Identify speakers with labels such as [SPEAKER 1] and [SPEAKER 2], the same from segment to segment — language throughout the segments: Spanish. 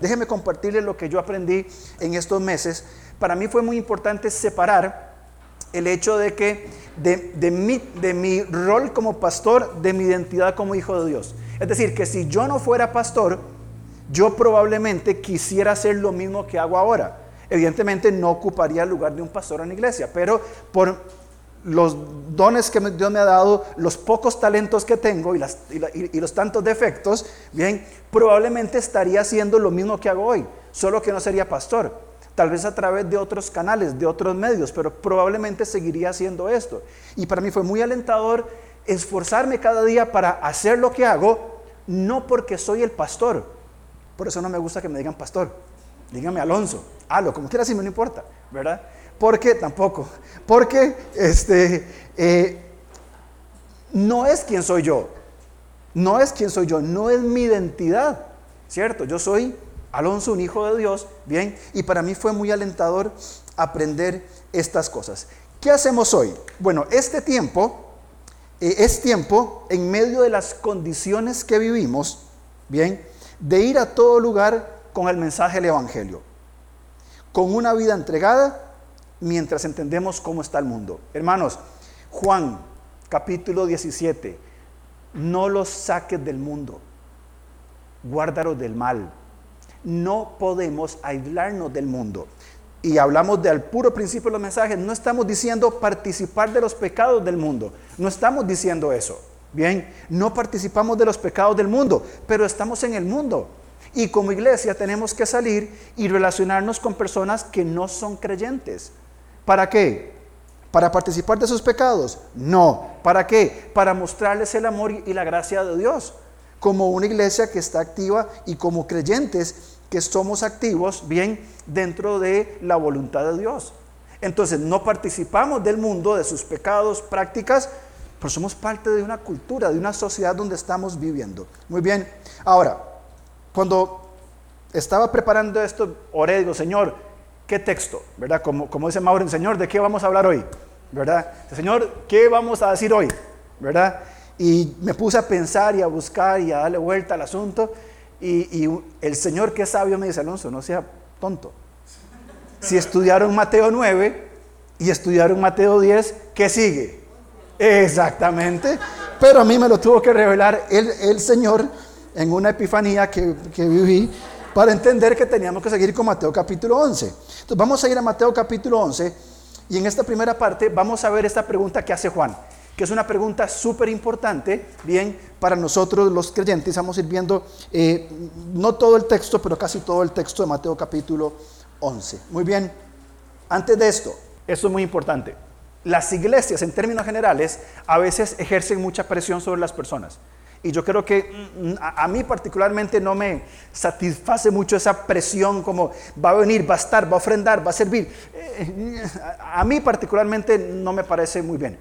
[SPEAKER 1] Déjeme compartirles lo que yo aprendí en estos meses. Para mí fue muy importante separar el hecho de que de, mi, de mi rol como pastor, de mi identidad como hijo de Dios. Es decir, que si yo no fuera pastor, yo probablemente quisiera hacer lo mismo que hago ahora. Evidentemente no ocuparía el lugar de un pastor en la iglesia, pero por los dones que Dios me ha dado, los pocos talentos que tengo y, los tantos defectos, bien, probablemente estaría haciendo lo mismo que hago hoy, solo que no sería pastor. Tal vez a través de otros canales, de otros medios, pero probablemente seguiría haciendo esto. Y para mí fue muy alentador esforzarme cada día para hacer lo que hago, no porque soy el pastor. Por eso no me gusta que me digan pastor. Dígame Alonso, halo, como quiera, si me no importa, ¿verdad? Porque tampoco, porque este, eh, no es quien soy yo, no es quien soy yo, no es mi identidad, ¿cierto? Yo soy Alonso, un hijo de Dios, bien, y para mí fue muy alentador aprender estas cosas. ¿Qué hacemos hoy? Bueno, este tiempo eh, es tiempo en medio de las condiciones que vivimos, bien, de ir a todo lugar con el mensaje del Evangelio, con una vida entregada mientras entendemos cómo está el mundo. Hermanos, Juan capítulo 17, no los saques del mundo, guárdalos del mal. No podemos aislarnos del mundo. Y hablamos del puro principio de los mensajes, no estamos diciendo participar de los pecados del mundo, no estamos diciendo eso. Bien, no participamos de los pecados del mundo, pero estamos en el mundo. Y como iglesia tenemos que salir y relacionarnos con personas que no son creyentes. ¿Para qué? ¿Para participar de sus pecados? No. ¿Para qué? Para mostrarles el amor y la gracia de Dios. Como una iglesia que está activa y como creyentes que somos activos, bien, dentro de la voluntad de Dios. Entonces, no participamos del mundo, de sus pecados, prácticas, pero somos parte de una cultura, de una sociedad donde estamos viviendo. Muy bien. Ahora, cuando estaba preparando esto, oré, digo, Señor, ¿Qué texto? ¿Verdad? Como, como dice Mauro, Señor, ¿de qué vamos a hablar hoy? ¿Verdad? Señor, ¿qué vamos a decir hoy? ¿Verdad? Y me puse a pensar y a buscar y a darle vuelta al asunto. Y, el Señor que es sabio me dice, Alonso, no sea tonto. Si estudiaron Mateo 9 y estudiaron Mateo 10, ¿qué sigue? Exactamente. Pero a mí me lo tuvo que revelar el, el Señor en una epifanía que, que viví para entender que teníamos que seguir con Mateo capítulo 11. Entonces vamos a ir a Mateo capítulo 11 y en esta primera parte vamos a ver esta pregunta que hace Juan, que es una pregunta súper importante, bien, para nosotros los creyentes. Vamos a ir viendo eh, no todo el texto, pero casi todo el texto de Mateo capítulo 11. Muy bien, antes de esto, esto es muy importante. Las iglesias en términos generales a veces ejercen mucha presión sobre las personas. Y yo creo que mm, a, mí particularmente no me satisface mucho esa presión como va a venir, va a estar, va a ofrendar, va a servir. Eh, a, mí particularmente no me parece muy bien.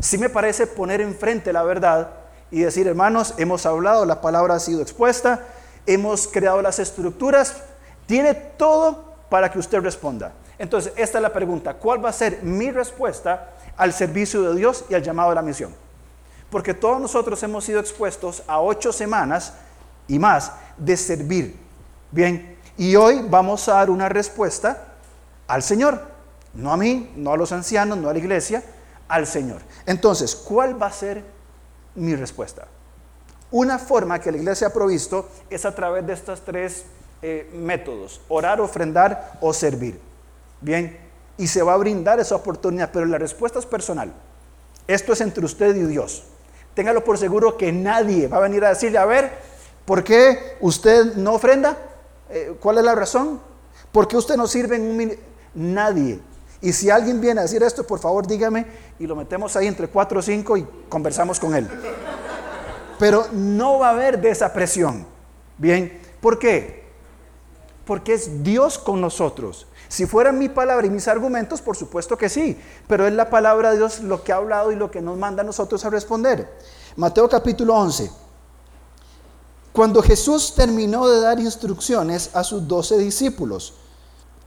[SPEAKER 1] Sí me parece poner enfrente la verdad y decir, hermanos, hemos hablado, la palabra ha sido expuesta, hemos creado las estructuras, tiene todo para que usted responda. Entonces, esta es la pregunta, ¿cuál va a ser mi respuesta al servicio de Dios y al llamado de la misión? Porque todos nosotros hemos sido expuestos a ocho semanas y más de servir. Bien, y hoy vamos a dar una respuesta al Señor. No a mí, no a los ancianos, no a la iglesia, al Señor. Entonces, ¿cuál va a ser mi respuesta? Una forma que la iglesia ha provisto es a través de estos tres eh, métodos, orar, ofrendar o servir. Bien, y se va a brindar esa oportunidad, pero la respuesta es personal. Esto es entre usted y Dios. Téngalo por seguro que nadie va a venir a decirle, a ver, ¿por qué usted no ofrenda? Eh, ¿Cuál es la razón? ¿Por qué usted no sirve en un Nadie. Y si alguien viene a decir esto, por favor dígame y lo metemos ahí entre cuatro o cinco y conversamos con él. Pero no va a haber de esa presión. Bien, ¿por qué? Porque es Dios con nosotros. Si fueran mi palabra y mis argumentos, por supuesto que sí, pero es la palabra de Dios lo que ha hablado y lo que nos manda a nosotros a responder. Mateo capítulo 11. Cuando Jesús terminó de dar instrucciones a sus doce discípulos,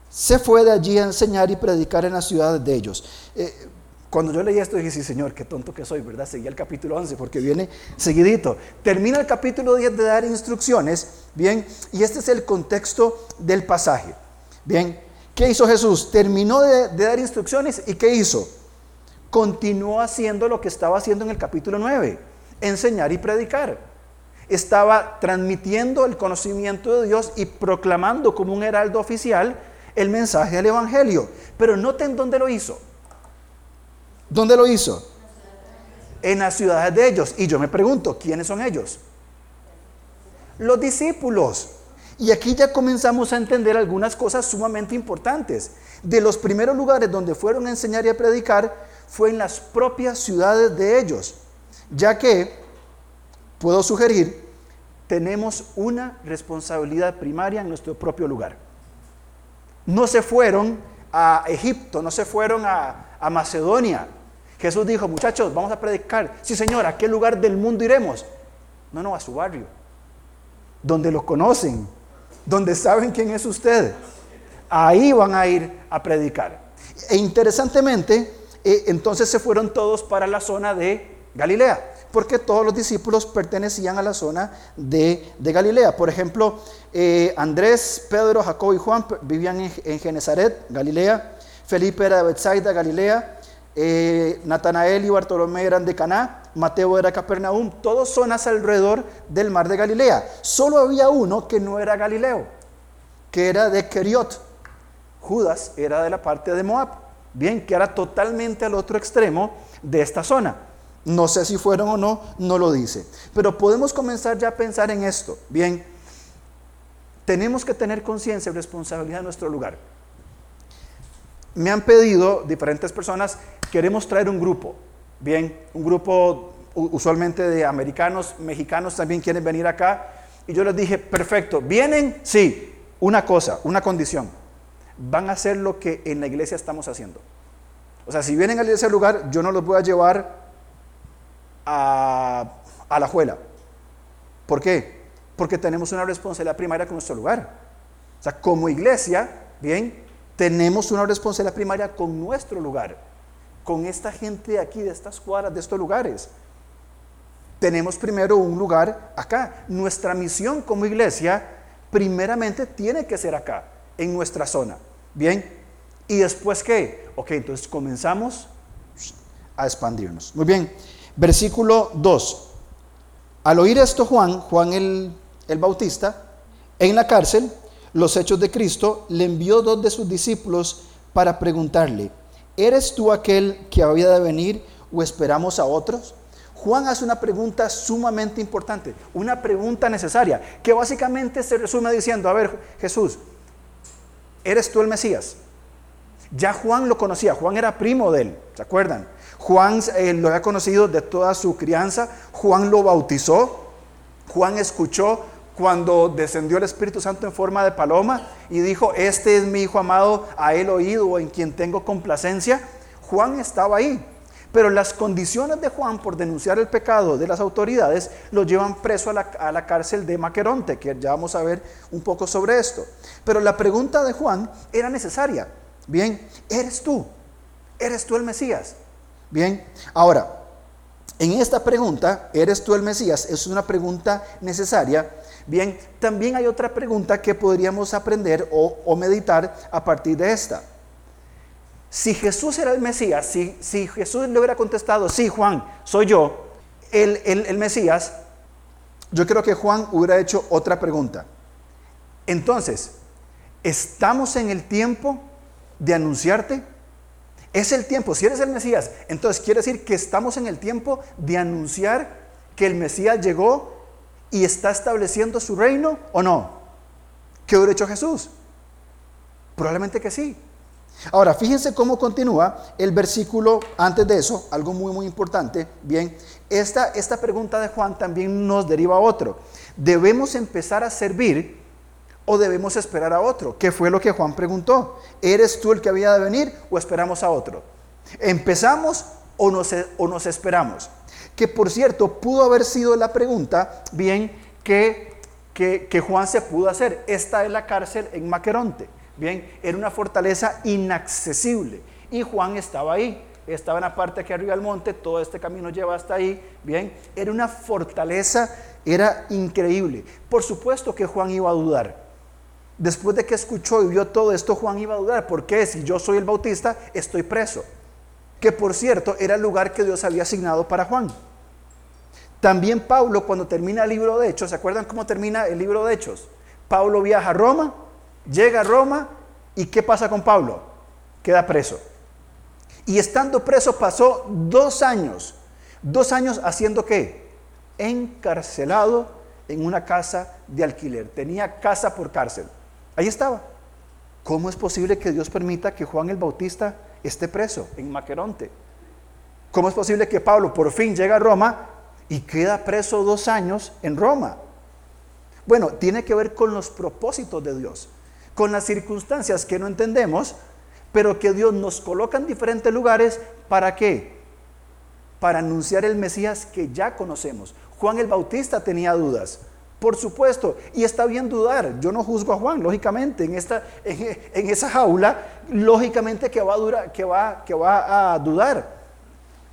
[SPEAKER 1] se fue de allí a enseñar y predicar en las ciudades de ellos. Eh, Cuando yo leí esto dije, sí, Señor, qué tonto que soy, ¿verdad? Seguía el capítulo 11 porque viene seguidito. Termina el capítulo 10 de dar instrucciones, ¿bien? Y este es el contexto del pasaje, ¿bien? ¿Qué hizo Jesús? Terminó de, de dar instrucciones y ¿qué hizo? Continuó haciendo lo que estaba haciendo en el capítulo 9, enseñar y predicar. Estaba transmitiendo el conocimiento de Dios y proclamando como un heraldo oficial el mensaje del Evangelio. Pero noten dónde lo hizo. ¿Dónde lo hizo? En las ciudades de ellos. Y yo me pregunto, ¿quiénes son ellos? Los discípulos. Y aquí ya comenzamos a entender algunas cosas sumamente importantes. De los primeros lugares donde fueron a enseñar y a predicar fue en las propias ciudades de ellos. Ya que, puedo sugerir, tenemos una responsabilidad primaria en nuestro propio lugar. No se fueron a Egipto, no se fueron a, a Macedonia, Jesús dijo, muchachos, vamos a predicar. Sí, Señor, ¿a qué lugar del mundo iremos? No, no, a su barrio, donde lo conocen, donde saben quién es usted. Ahí van a ir a predicar. E interesantemente, eh, entonces se fueron todos para la zona de Galilea, porque todos los discípulos pertenecían a la zona de, Galilea. Por ejemplo, eh, Andrés, Pedro, Jacob y Juan vivían en, en Genezaret, Galilea. Felipe era de Bethsaida, Galilea. Eh, Natanael y Bartolomé eran de Caná, Mateo era de Capernaum, todos zonas alrededor del mar de Galilea. Solo había uno que no era Galileo, que era de Keriot. Judas era de la parte de Moab, bien, que era totalmente al otro extremo de esta zona. No sé si fueron o no, no lo dice. Pero podemos comenzar ya a pensar en esto. Bien, tenemos que tener conciencia y responsabilidad en nuestro lugar. Me han pedido diferentes personas queremos traer un grupo, bien, un grupo usualmente de americanos, mexicanos también quieren venir acá. Y yo les dije, perfecto, ¿vienen? Sí, una cosa, una condición. Van a hacer lo que en la iglesia estamos haciendo. O sea, si vienen a ese lugar, yo no los voy a llevar a, la juela. ¿Por qué? Porque tenemos una responsabilidad primaria con nuestro lugar. O sea, como iglesia, bien, tenemos una responsabilidad primaria con nuestro lugar con esta gente de aquí, de estas cuadras, de estos lugares. Tenemos primero un lugar acá. Nuestra misión como iglesia, primeramente, tiene que ser acá, en nuestra zona. Bien. ¿Y después qué? Ok, entonces comenzamos a expandirnos. Muy bien. Versículo 2. Al oír esto Juan, Juan el, el Bautista, en la cárcel, los hechos de Cristo, le envió dos de sus discípulos para preguntarle, ¿eres tú aquel que había de venir o esperamos a otros? Juan hace una pregunta sumamente importante, una pregunta necesaria, que básicamente se resume diciendo, a ver Jesús, ¿eres tú el Mesías? Ya Juan lo conocía, Juan era primo de él, ¿se acuerdan? Juan eh, lo había conocido de toda su crianza, Juan lo bautizó, Juan escuchó cuando descendió el Espíritu Santo en forma de paloma y dijo, este es mi Hijo amado, a él oído, en quien tengo complacencia, Juan estaba ahí. Pero las condiciones de Juan por denunciar el pecado de las autoridades lo llevan preso a la, a la, cárcel de Maqueronte, que ya vamos a ver un poco sobre esto. Pero la pregunta de Juan era necesaria. Bien, ¿eres tú? ¿Eres tú el Mesías? Bien, ahora, en esta pregunta, ¿eres tú el Mesías? Es una pregunta necesaria Bien, también hay otra pregunta que podríamos aprender o, meditar a partir de esta. Si Jesús era el Mesías, si, Jesús le hubiera contestado, sí, Juan, soy yo, el, el Mesías, yo creo que Juan hubiera hecho otra pregunta. Entonces, ¿estamos en el tiempo de anunciarte? Es el tiempo, si eres el Mesías, entonces quiere decir que estamos en el tiempo de anunciar que el Mesías llegó y está estableciendo su reino o no? ¿Qué hubiera hecho Jesús? Probablemente que sí. Ahora, fíjense cómo continúa el versículo antes de eso, algo muy, muy importante. Bien, esta, esta pregunta de Juan también nos deriva a otro. ¿Debemos empezar a servir o debemos esperar a otro? ¿Qué fue lo que Juan preguntó? ¿Eres tú el que había de venir o esperamos a otro? ¿Empezamos o nos, o nos esperamos? Que por cierto pudo haber sido la pregunta, bien, que, que, Juan se pudo hacer. Esta es la cárcel en Maqueronte, bien, era una fortaleza inaccesible y Juan estaba ahí. estaba en la parte aquí arriba del monte, todo este camino lleva hasta ahí, bien, era una fortaleza, era increíble. Por supuesto que Juan iba a dudar. Después de que escuchó y vio todo esto, Juan iba a dudar, porque si yo soy el bautista, estoy preso. Que por cierto, era el lugar que Dios había asignado para Juan. También Pablo, cuando termina el libro de Hechos, ¿se acuerdan cómo termina el libro de Hechos? Pablo viaja a Roma, llega a Roma, ¿y qué pasa con Pablo? Queda preso. Y estando preso pasó dos años. Dos años haciendo qué? Encarcelado en una casa de alquiler. Tenía casa por cárcel. Ahí estaba. ¿Cómo es posible que Dios permita que Juan el Bautista esté preso en Maqueronte? ¿Cómo es posible que Pablo por fin llega a Roma y queda preso dos años en Roma? Bueno, tiene que ver con los propósitos de Dios, con las circunstancias que no entendemos, pero que Dios nos coloca en diferentes lugares para qué? Para anunciar el Mesías que ya conocemos. Juan el Bautista tenía dudas. Por supuesto, y está bien dudar. Yo no juzgo a Juan, lógicamente, en, esta, en, esa jaula, lógicamente que va, a durar, que, va, que va a dudar.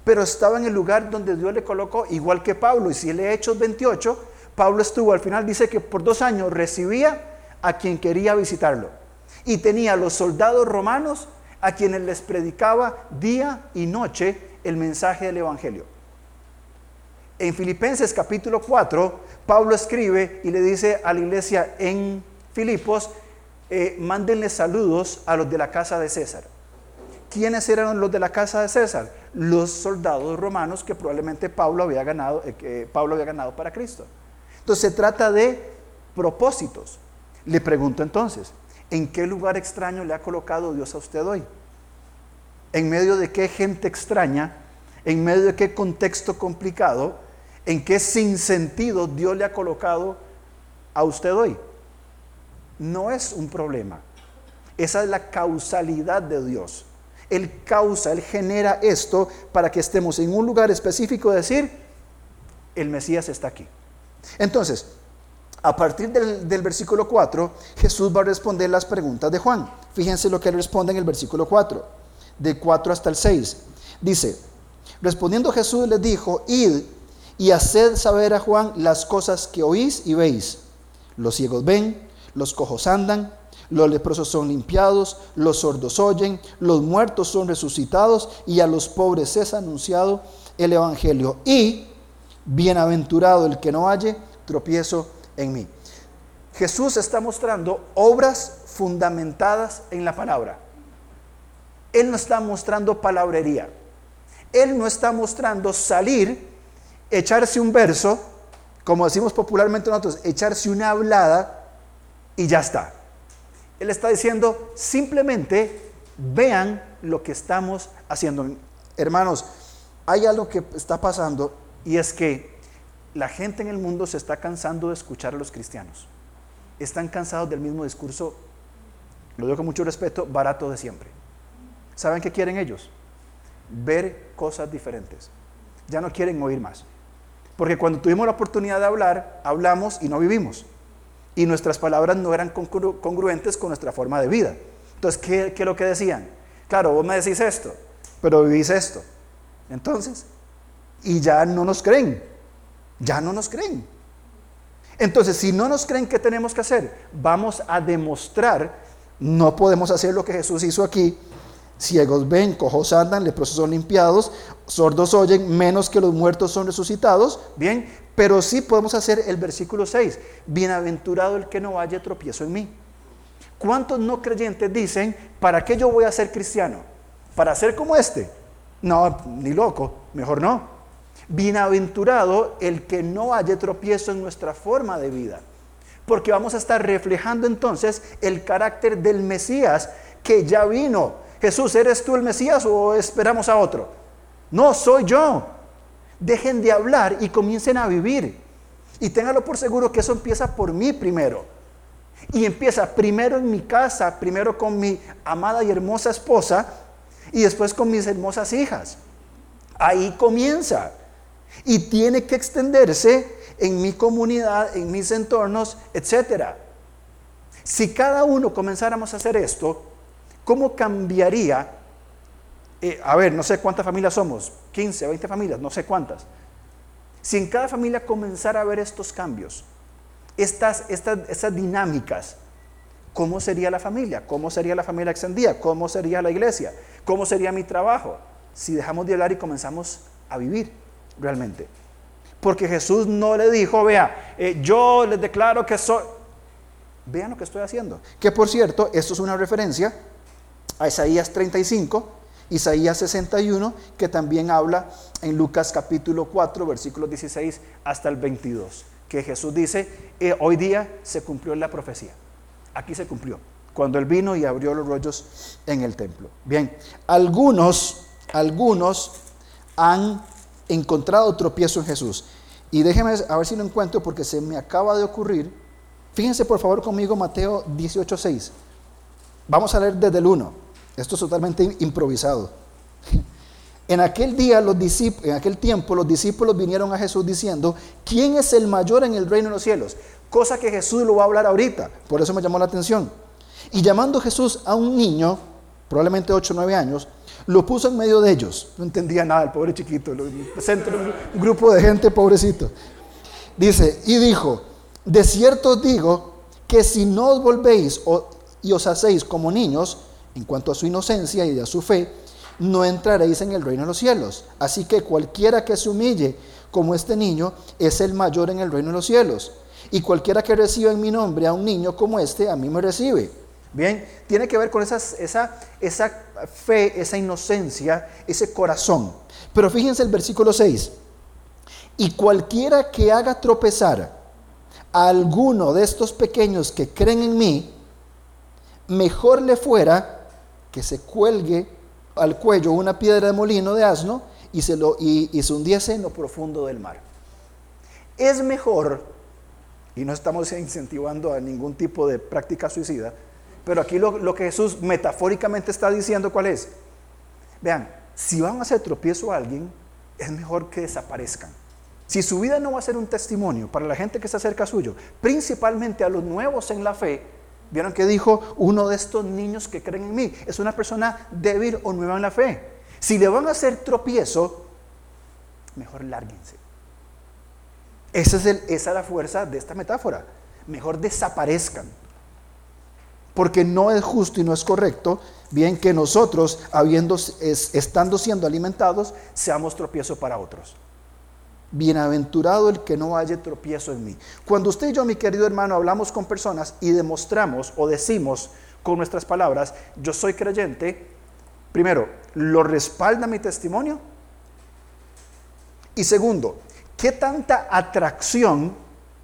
[SPEAKER 1] Pero estaba en el lugar donde Dios le colocó, igual que Pablo. Y si lee Hechos 28, Pablo estuvo, al final dice que por dos años recibía a quien quería visitarlo. Y tenía los soldados romanos a quienes les predicaba día y noche el mensaje del Evangelio. En Filipenses capítulo 4, Pablo escribe y le dice a la iglesia en Filipos, eh, mándenle saludos a los de la casa de César. ¿Quiénes eran los de la casa de César? Los soldados romanos que probablemente Pablo había ganado, eh, que Pablo había ganado para Cristo. Entonces se trata de propósitos. Le pregunto entonces, ¿en qué lugar extraño le ha colocado Dios a usted hoy? ¿En medio de qué gente extraña? ¿En medio de qué contexto complicado? en qué sinsentido Dios le ha colocado a usted hoy. No es un problema. Esa es la causalidad de Dios. Él causa, Él genera esto para que estemos en un lugar específico, decir, el Mesías está aquí. Entonces, a partir del, del, versículo 4, Jesús va a responder las preguntas de Juan. Fíjense lo que él responde en el versículo 4, de 4 hasta el 6. Dice, respondiendo Jesús les dijo, id y haced saber a Juan las cosas que oís y veis. Los ciegos ven, los cojos andan, los leprosos son limpiados, los sordos oyen, los muertos son resucitados y a los pobres es anunciado el Evangelio. Y bienaventurado el que no halle tropiezo en mí. Jesús está mostrando obras fundamentadas en la palabra. Él no está mostrando palabrería. Él no está mostrando salir echarse un verso, como decimos popularmente nosotros, echarse una hablada y ya está. Él está diciendo, simplemente vean lo que estamos haciendo. Hermanos, hay algo que está pasando y es que la gente en el mundo se está cansando de escuchar a los cristianos. Están cansados del mismo discurso, lo digo con mucho respeto, barato de siempre. ¿Saben qué quieren ellos? Ver cosas diferentes. Ya no quieren oír más. Porque cuando tuvimos la oportunidad de hablar, hablamos y no vivimos. Y nuestras palabras no eran congruentes con nuestra forma de vida. Entonces, ¿qué, es lo que decían? Claro, vos me decís esto, pero vivís esto. Entonces, y ya no nos creen. Ya no nos creen. Entonces, si no nos creen, ¿qué tenemos que hacer? Vamos a demostrar, no podemos hacer lo que Jesús hizo aquí, Ciegos ven, cojos andan, leprosos son limpiados, sordos oyen, menos que los muertos son resucitados. Bien, pero sí podemos hacer el versículo 6. Bienaventurado el que no haya tropiezo en mí. ¿Cuántos no creyentes dicen, ¿para qué yo voy a ser cristiano? ¿Para ser como este? No, ni loco, mejor no. Bienaventurado el que no haya tropiezo en nuestra forma de vida. Porque vamos a estar reflejando entonces el carácter del Mesías que ya vino Jesús, ¿eres tú el Mesías o esperamos a otro? No, soy yo. Dejen de hablar y comiencen a vivir. Y ténganlo por seguro que eso empieza por mí primero. Y empieza primero en mi casa, primero con mi amada y hermosa esposa y después con mis hermosas hijas. Ahí comienza. Y tiene que extenderse en mi comunidad, en mis entornos, etc. Si cada uno comenzáramos a hacer esto, ¿Cómo cambiaría eh, a ver, no sé cuántas familias somos, 15, 20 familias, no sé cuántas. Si en cada familia comenzara a ver estos cambios, estas, estas, estas dinámicas, ¿cómo sería la familia? ¿Cómo sería la familia extendida? ¿Cómo sería la iglesia? ¿Cómo sería mi trabajo? Si dejamos de hablar y comenzamos a vivir realmente. Porque Jesús no le dijo, vea, eh, yo les declaro que soy... Vean lo que estoy haciendo. Que por cierto, esto es una referencia a Isaías 35, Isaías 61, que también habla en Lucas capítulo 4, versículos 16 hasta el 22, que Jesús dice, eh, hoy día se cumplió la profecía. Aquí se cumplió, cuando él vino y abrió los rollos en el templo. Bien, algunos, algunos han encontrado tropiezo en Jesús. Y déjeme a ver si lo encuentro porque se me acaba de ocurrir. Fíjense por favor conmigo Mateo 18:6. Vamos a leer desde el 1. Esto es totalmente improvisado. En aquel día, en aquel tiempo, los discípulos vinieron a Jesús diciendo, ¿quién es el mayor en el reino de los cielos? Cosa que Jesús lo va a hablar ahorita. Por eso me llamó la atención. Y llamando Jesús a un niño, probablemente 8 o 9 años, lo puso en medio de ellos. No entendía nada el pobre chiquito, centro, un grupo de gente pobrecito. Dice, y dijo, de cierto os digo que si no os volvéis y os hacéis como niños, en cuanto a su inocencia y a su fe, no entraréis en el reino de los cielos. Así que cualquiera que se humille como este niño es el mayor en el reino de los cielos. Y cualquiera que reciba en mi nombre a un niño como este, a mí me recibe. Bien, tiene que ver con esa, esa fe, esa inocencia, ese corazón. Pero fíjense el versículo 6. Y cualquiera que haga tropezar a alguno de estos pequeños que creen en mí, mejor le fuera que se cuelgue al cuello una piedra de molino de asno y se, lo, y se hundiese en lo profundo del mar. Es mejor, y no estamos incentivando a ningún tipo de práctica suicida, pero aquí lo, que Jesús metafóricamente está diciendo, ¿cuál es? Vean, si van a hacer tropiezo a alguien, es mejor que desaparezcan. Si su vida no va a ser un testimonio para la gente que está cerca suyo, principalmente a los nuevos en la fe, vieron que dijo uno de estos niños que creen en mí, es una persona débil o nueva en la fe. Si le van a hacer tropiezo, mejor lárguense. Esa es, esa es la fuerza de esta metáfora. Mejor desaparezcan porque no es justo y no es correcto, bien que nosotros, habiendo, estando siendo alimentados, seamos tropiezo para otros. Bienaventurado el que no haya tropiezo en mí. Cuando usted y yo, mi querido hermano, hablamos con personas y demostramos o decimos con nuestras palabras, yo soy creyente, primero, ¿lo respalda mi testimonio? Y segundo, ¿qué tanta atracción,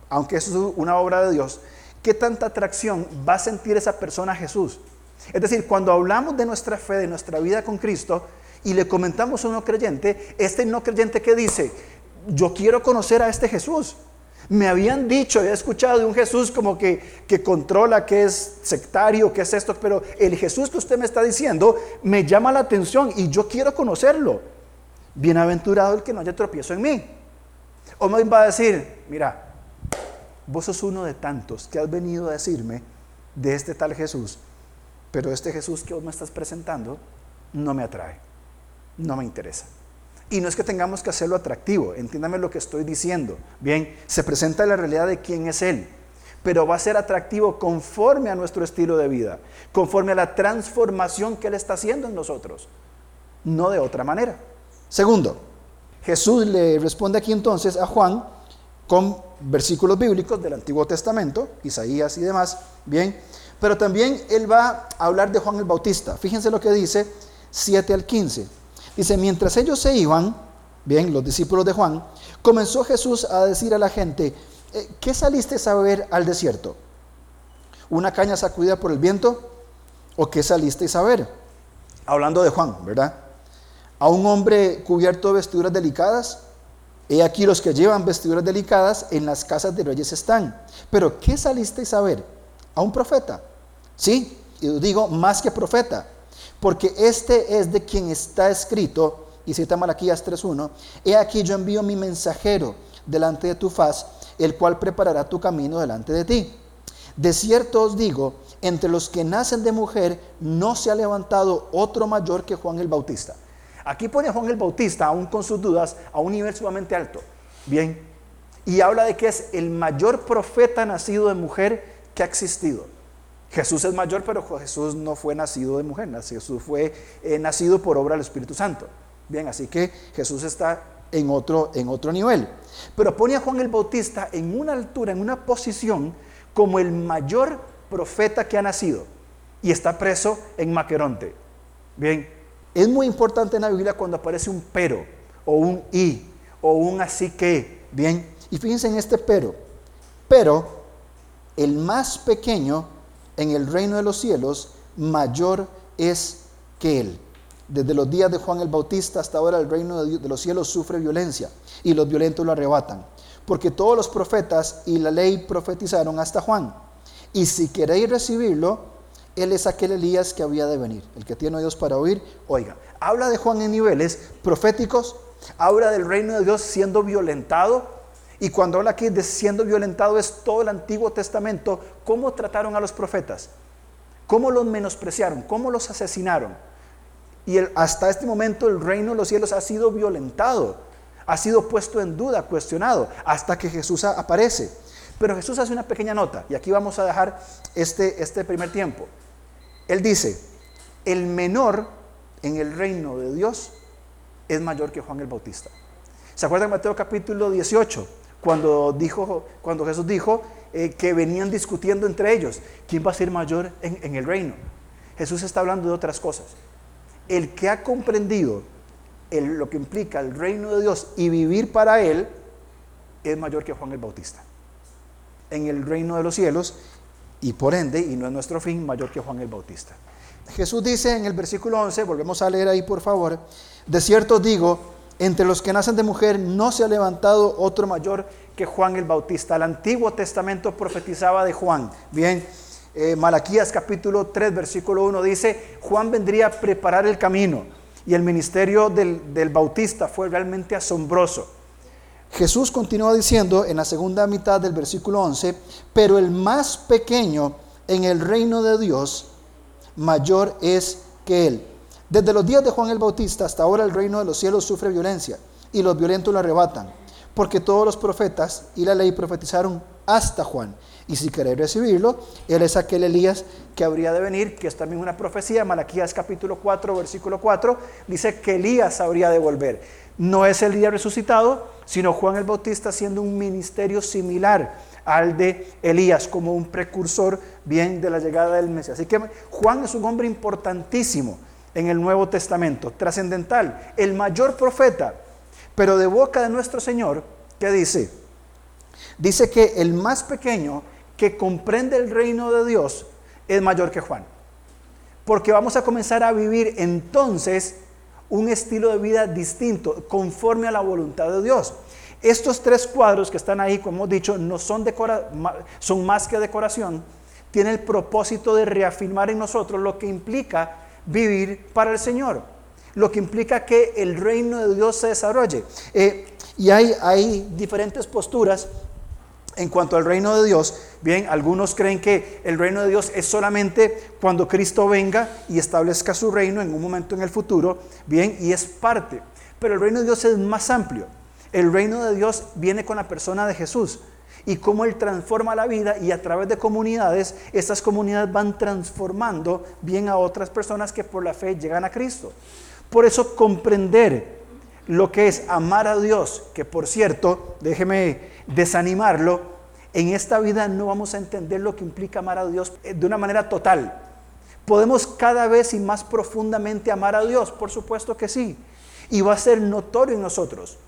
[SPEAKER 1] aunque eso es una obra de Dios, ¿qué tanta atracción va a sentir esa persona a Jesús? Es decir, cuando hablamos de nuestra fe, de nuestra vida con Cristo, y le comentamos a un no creyente, este no creyente que dice, yo quiero conocer a este Jesús. Me habían dicho, había escuchado de un Jesús como que, que controla, que es sectario, que es esto, pero el Jesús que usted me está diciendo me llama la atención y yo quiero conocerlo. Bienaventurado el que no haya tropiezo en mí. O me va a decir, mira, vos sos uno de tantos que has venido a decirme de este tal Jesús, pero este Jesús que vos me estás presentando no me atrae, no me interesa. Y no es que tengamos que hacerlo atractivo, entiéndame lo que estoy diciendo. Bien, se presenta la realidad de quién es Él, pero va a ser atractivo conforme a nuestro estilo de vida, conforme a la transformación que Él está haciendo en nosotros, no de otra manera. Segundo, Jesús le responde aquí entonces a Juan con versículos bíblicos del Antiguo Testamento, Isaías y demás, bien, pero también él va a hablar de Juan el Bautista. Fíjense lo que dice 7 al 15. Dice, mientras ellos se iban, bien, los discípulos de Juan, comenzó Jesús a decir a la gente, eh, ¿qué saliste a ver al desierto? ¿Una caña sacudida por el viento? ¿O qué saliste a ver? Hablando de Juan, ¿verdad? ¿A un hombre cubierto de vestiduras delicadas? He aquí los que llevan vestiduras delicadas en las casas de reyes están. Pero ¿qué salisteis a ver? ¿A un profeta? Sí, y digo más que profeta, porque este es de quien está escrito, y cita Malaquías 3.1, He aquí yo envío mi mensajero delante de tu faz, el cual preparará tu camino delante de ti. De cierto os digo, entre los que nacen de mujer no se ha levantado otro mayor que Juan el Bautista. Aquí pone Juan el Bautista, aún con sus dudas, a un nivel sumamente alto. Bien. Y habla de que es el mayor profeta nacido de mujer que ha existido. Jesús es mayor, pero Jesús no fue nacido de mujer, Jesús fue eh, nacido por obra del Espíritu Santo. Bien, así que Jesús está en otro, en otro nivel. Pero pone a Juan el Bautista en una altura, en una posición como el mayor profeta que ha nacido y está preso en Maqueronte. Bien, es muy importante en la Biblia cuando aparece un pero o un y o un así que. Bien, y fíjense en este pero. Pero el más pequeño en el reino de los cielos, mayor es que él. Desde los días de Juan el Bautista hasta ahora el reino de los cielos sufre violencia y los violentos lo arrebatan. Porque todos los profetas y la ley profetizaron hasta Juan. Y si queréis recibirlo, él es aquel Elías que había de venir. El que tiene oídos para oír, oiga. Habla de Juan en niveles proféticos, habla del reino de Dios siendo violentado. Y cuando habla aquí de siendo violentado es todo el Antiguo Testamento, cómo trataron a los profetas, cómo los menospreciaron, cómo los asesinaron y hasta este momento el reino de los cielos ha sido violentado, ha sido puesto en duda, cuestionado, hasta que Jesús aparece. Pero Jesús hace una pequeña nota, y aquí vamos a dejar este, este primer tiempo. Él dice, el menor en el reino de Dios es mayor que Juan el Bautista. ¿Se acuerdan Mateo capítulo 18? Cuando, dijo, cuando Jesús dijo eh, que venían discutiendo entre ellos, ¿quién va a ser mayor en, el reino? Jesús está hablando de otras cosas el que ha comprendido lo que implica el reino de Dios y vivir para Él, es mayor que Juan el Bautista. En el reino de los cielos y por ende, y no es nuestro fin, mayor que Juan el Bautista. Jesús dice en el versículo 11, volvemos a leer ahí por favor, de cierto digo, entre los que nacen de mujer no se ha levantado otro mayor que Juan el Bautista. El Antiguo Testamento profetizaba de Juan. Bien, eh, Malaquías capítulo 3, versículo 1 dice, Juan vendría a preparar el camino y el ministerio del, del bautista fue realmente asombroso. Jesús continúa diciendo en la segunda mitad del versículo 11, pero el más pequeño en el reino de Dios mayor es que él. Desde los días de Juan el Bautista hasta ahora el reino de los cielos sufre violencia y los violentos lo arrebatan, porque todos los profetas y la ley profetizaron hasta Juan. Y si queréis recibirlo, Él es aquel Elías que habría de venir, que es también una profecía. Malaquías capítulo 4, versículo 4, dice que Elías habría de volver. No es Elías resucitado, sino Juan el Bautista haciendo un ministerio similar al de Elías, como un precursor bien de la llegada del Mesías. Así que Juan es un hombre importantísimo en el Nuevo Testamento, trascendental, el mayor profeta, pero de boca de nuestro Señor, que dice, dice que el más pequeño que comprende el reino de Dios es mayor que Juan. Porque vamos a comenzar a vivir entonces un estilo de vida distinto, conforme a la voluntad de Dios. Estos tres cuadros que están ahí, como hemos dicho, no son, son más que decoración, tienen el propósito de reafirmar en nosotros lo que implica vivir para el Señor, lo que implica que el reino de Dios se desarrolle. Eh, y hay, hay diferentes posturas en cuanto al reino de Dios, bien, algunos creen que el reino de Dios es solamente cuando Cristo venga y establezca su reino en un momento en el futuro, bien, y es parte. Pero el reino de Dios es más amplio. El reino de Dios viene con la persona de Jesús y cómo Él transforma la vida y a través de comunidades, estas comunidades van transformando bien a otras personas que por la fe llegan a Cristo. Por eso comprender lo que es amar a Dios, que por cierto, déjeme desanimarlo, en esta vida no vamos a entender lo que implica amar a Dios eh, de una manera total. ¿Podemos cada vez y más profundamente amar a Dios? Por supuesto que sí. Y va a ser notorio en nosotros.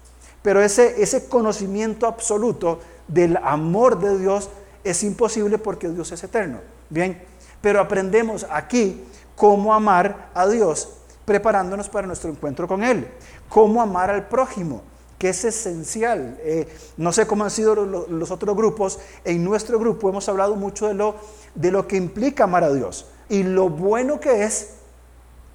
[SPEAKER 1] Pero ese, ese conocimiento absoluto del amor de Dios es imposible porque Dios es eterno. Bien, pero aprendemos aquí cómo amar a Dios preparándonos para nuestro encuentro con Él. Cómo amar al prójimo que es esencial. Eh, no sé cómo han sido los, otros grupos. En nuestro grupo hemos hablado mucho de lo, de lo que implica amar a Dios y lo bueno que es,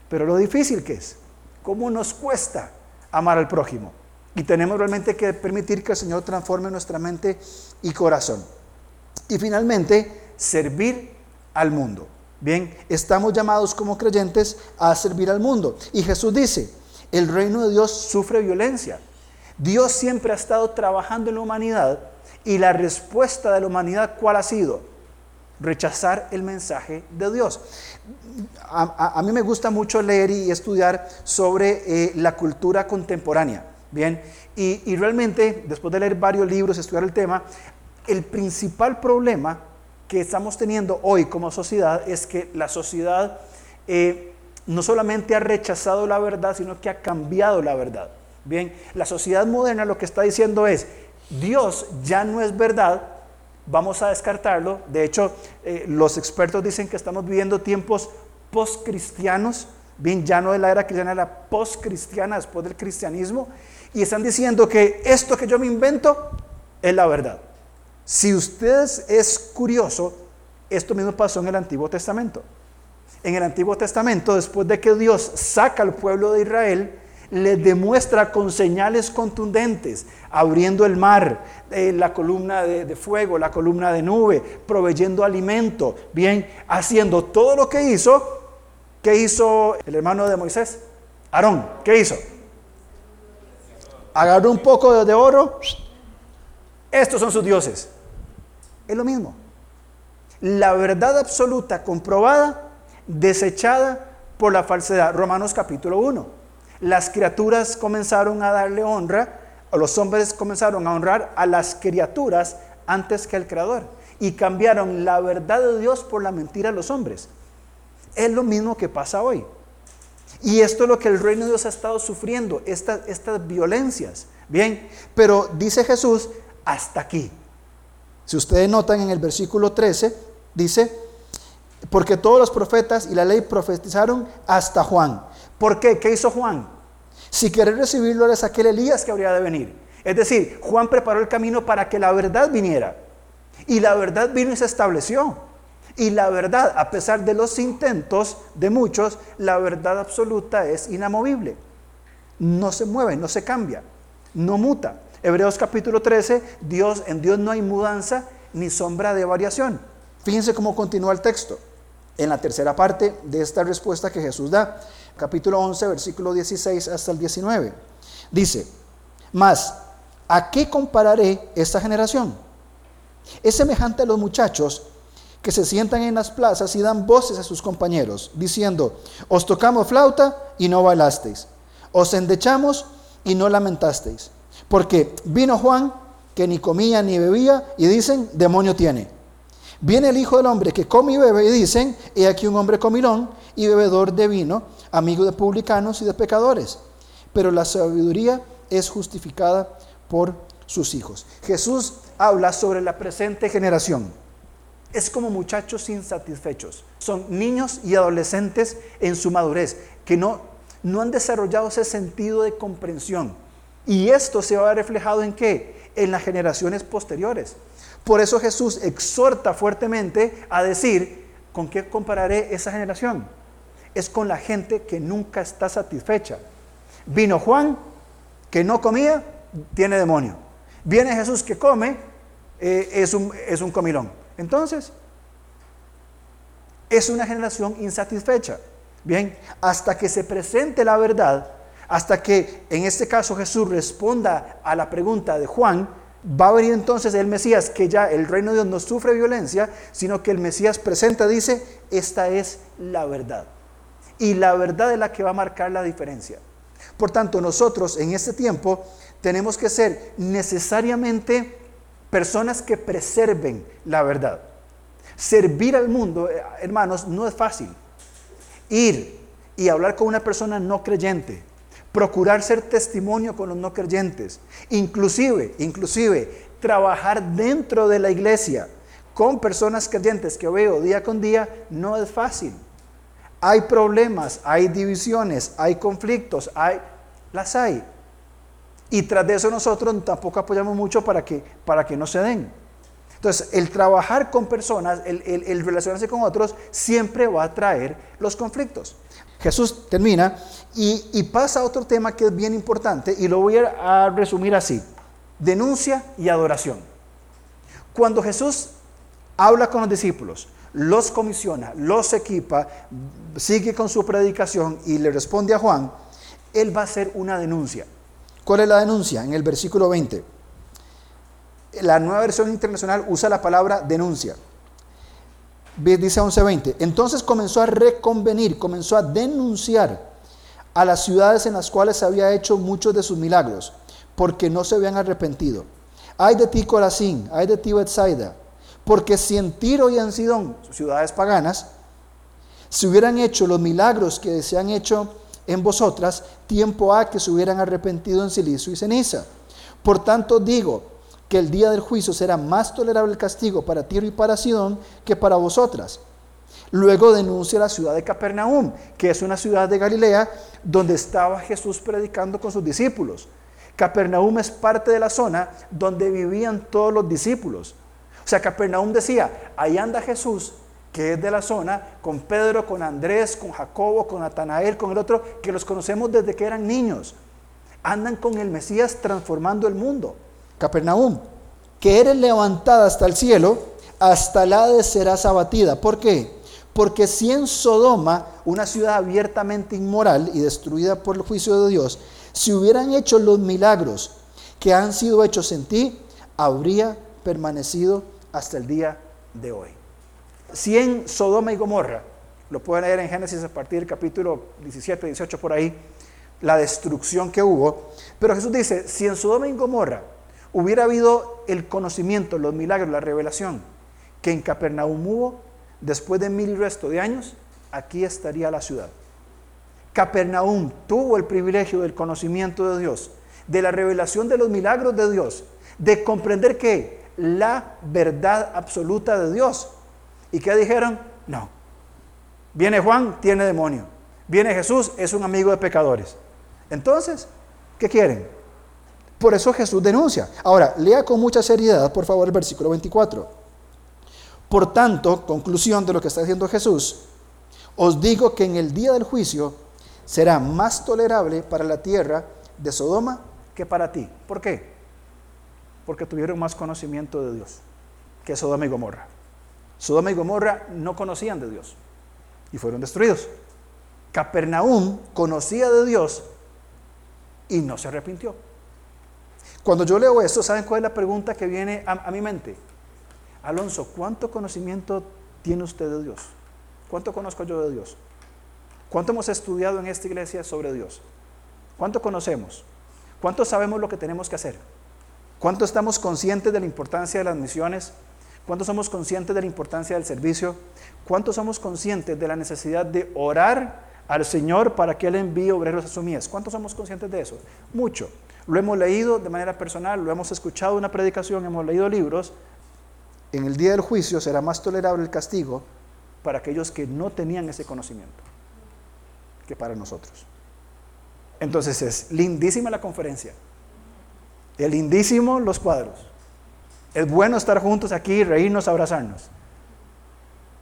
[SPEAKER 1] pero lo difícil que es. Cómo nos cuesta amar al prójimo. Y tenemos realmente que permitir que el Señor transforme nuestra mente y corazón. Y finalmente, servir al mundo. Bien, estamos llamados como creyentes a servir al mundo. Y Jesús dice, el reino de Dios sufre violencia. Dios siempre ha estado trabajando en la humanidad y la respuesta de la humanidad, ¿cuál ha sido? Rechazar el mensaje de Dios. A, mí me gusta mucho leer y estudiar sobre eh, la cultura contemporánea. Bien, y, realmente, después de leer varios libros, estudiar el tema, el principal problema que estamos teniendo hoy como sociedad es que la sociedad eh, no solamente ha rechazado la verdad, sino que ha cambiado la verdad. Bien, la sociedad moderna lo que está diciendo es, Dios ya no es verdad, vamos a descartarlo. De hecho, eh, los expertos dicen que estamos viviendo tiempos post-cristianos, bien, ya no de la era cristiana, la post-cristiana después del cristianismo, y están diciendo que esto que yo me invento es la verdad. Si usted es curioso, esto mismo pasó en el Antiguo Testamento. En el Antiguo Testamento, después de que Dios saca al pueblo de Israel, le demuestra con señales contundentes, abriendo el mar, eh, la columna de, de, fuego, la columna de nube, proveyendo alimento, bien, haciendo todo lo que hizo. ¿Qué hizo el hermano de Moisés? Aarón, ¿qué hizo? Agarró un poco de oro. Estos son sus dioses. Es lo mismo. La verdad absoluta comprobada, desechada por la falsedad. Romanos capítulo 1. Las criaturas comenzaron a darle honra, o los hombres comenzaron a honrar a las criaturas antes que al Creador. Y cambiaron la verdad de Dios por la mentira de los hombres. Es lo mismo que pasa hoy. Y esto es lo que el reino de Dios ha estado sufriendo, estas, estas violencias. Bien, pero dice Jesús, hasta aquí. Si ustedes notan en el versículo 13, dice, porque todos los profetas y la ley profetizaron hasta Juan. ¿Por qué? ¿Qué hizo Juan? Si querer recibirlo eres aquel Elías que habría de venir. Es decir, Juan preparó el camino para que la verdad viniera. Y la verdad vino y se estableció. Y la verdad, a pesar de los intentos de muchos, la verdad absoluta es inamovible. No se mueve, no se cambia, no muta. Hebreos capítulo 13, Dios, en Dios no hay mudanza ni sombra de variación. Fíjense cómo continúa el texto. En la tercera parte de esta respuesta que Jesús da, capítulo 11, versículo 16 hasta el 19. Dice, mas, ¿a qué compararé esta generación? Es semejante a los muchachos que se sientan en las plazas y dan voces a sus compañeros, diciendo, os tocamos flauta y no bailasteis, os endechamos y no lamentasteis. Porque vino Juan, que ni comía ni bebía, y dicen, demonio tiene. Viene el Hijo del Hombre que come y bebe, y dicen, he aquí un hombre comilón y bebedor de vino, amigo de publicanos y de pecadores. Pero la sabiduría es justificada por sus hijos. Jesús habla sobre la presente generación. Es como muchachos insatisfechos. Son niños y adolescentes en su madurez que no, no han desarrollado ese sentido de comprensión y esto se va a ver reflejado en qué? En las generaciones posteriores. Por eso Jesús exhorta fuertemente a decir, ¿con qué compararé esa generación? Es con la gente que nunca está satisfecha. Vino Juan, que no comía, tiene demonio. Viene Jesús que come, eh, es, un, es un comilón. Entonces, es una generación insatisfecha. Bien, hasta que se presente la verdad, hasta que en este caso Jesús responda a la pregunta de Juan, va a venir entonces el Mesías, que ya el reino de Dios no sufre violencia, sino que el Mesías presenta, dice, esta es la verdad. Y la verdad es la que va a marcar la diferencia. Por tanto, nosotros en este tiempo tenemos que ser necesariamente personas que preserven la verdad. Servir al mundo, eh, hermanos, no es fácil. Ir y hablar con una persona no creyente, procurar ser testimonio con los no creyentes, inclusive, inclusive trabajar dentro de la iglesia con personas creyentes que veo día con día no es fácil. Hay problemas, hay divisiones, hay conflictos, hay las hay. Y tras de eso nosotros tampoco apoyamos mucho para que, para que no se den. Entonces, el trabajar con personas, el, el relacionarse con otros, siempre va a traer los conflictos. Jesús termina y, pasa a otro tema que es bien importante y lo voy a resumir así. Denuncia y adoración. Cuando Jesús habla con los discípulos, los comisiona, los equipa, sigue con su predicación y le responde a Juan, Él va a hacer una denuncia.
[SPEAKER 2] ¿Cuál es la denuncia? En el versículo 20. La nueva versión internacional usa la palabra denuncia. Dice 11:20. Entonces comenzó a reconvenir, comenzó a denunciar a las ciudades en las cuales había hecho muchos de sus milagros, porque no se habían arrepentido. Ay de ti, Corazín, ay de ti, Bethsaida, porque si en Tiro y en Sidón, ciudades paganas, se hubieran hecho los milagros que se han hecho en vosotras, tiempo ha que se hubieran arrepentido en silicio y ceniza. Por tanto digo que el día del juicio será más tolerable el castigo para Tiro y para Sidón que para vosotras. Luego denuncia la ciudad de Capernaum, que es una ciudad de Galilea donde estaba Jesús predicando con sus discípulos. Capernaum es parte de la zona donde vivían todos los discípulos. O sea, Capernaum decía, ahí anda Jesús que es de la zona, con Pedro, con Andrés, con Jacobo, con Natanael, con el otro, que los conocemos desde que eran niños. Andan con el Mesías transformando el mundo. Capernaum, que eres levantada hasta el cielo, hasta la de serás abatida. ¿Por qué? Porque si en Sodoma, una ciudad abiertamente inmoral y destruida por el juicio de Dios, si hubieran hecho los milagros que han sido hechos en ti, habría permanecido hasta el día de hoy. Si en Sodoma y Gomorra, lo pueden leer en Génesis a partir del capítulo 17, 18 por ahí, la destrucción que hubo, pero Jesús dice, si en Sodoma y Gomorra hubiera habido el conocimiento, los milagros, la revelación que en Capernaum hubo, después de mil y resto de años, aquí estaría la ciudad. Capernaum tuvo el privilegio del conocimiento de Dios, de la revelación de los milagros de Dios, de comprender que la verdad absoluta de Dios ¿Y qué dijeron? No. Viene Juan, tiene demonio. Viene Jesús, es un amigo de pecadores. Entonces, ¿qué quieren? Por eso Jesús denuncia. Ahora, lea con mucha seriedad, por favor, el versículo 24. Por tanto, conclusión de lo que está diciendo Jesús, os digo que en el día del juicio será más tolerable para la tierra de Sodoma que para ti. ¿Por qué? Porque tuvieron más conocimiento de Dios que Sodoma y Gomorra. Sodoma y Gomorra no conocían de Dios y fueron destruidos. Capernaum conocía de Dios y no se arrepintió. Cuando yo leo esto, ¿saben cuál es la pregunta que viene a, a mi mente? Alonso, ¿cuánto conocimiento tiene usted de Dios? ¿Cuánto conozco yo de Dios? ¿Cuánto hemos estudiado en esta iglesia sobre Dios? ¿Cuánto conocemos? ¿Cuánto sabemos lo que tenemos que hacer? ¿Cuánto estamos conscientes de la importancia de las misiones? ¿Cuántos somos conscientes de la importancia del servicio? ¿Cuántos somos conscientes de la necesidad de orar al Señor para que Él envíe obreros a su mies? ¿Cuántos somos conscientes de eso? Mucho. Lo hemos leído de manera personal, lo hemos escuchado en una predicación, hemos leído libros. En el día del juicio será más tolerable el castigo para aquellos que no tenían ese conocimiento que para nosotros. Entonces es lindísima la conferencia, es lindísimo los cuadros, es bueno estar juntos aquí, reírnos, abrazarnos.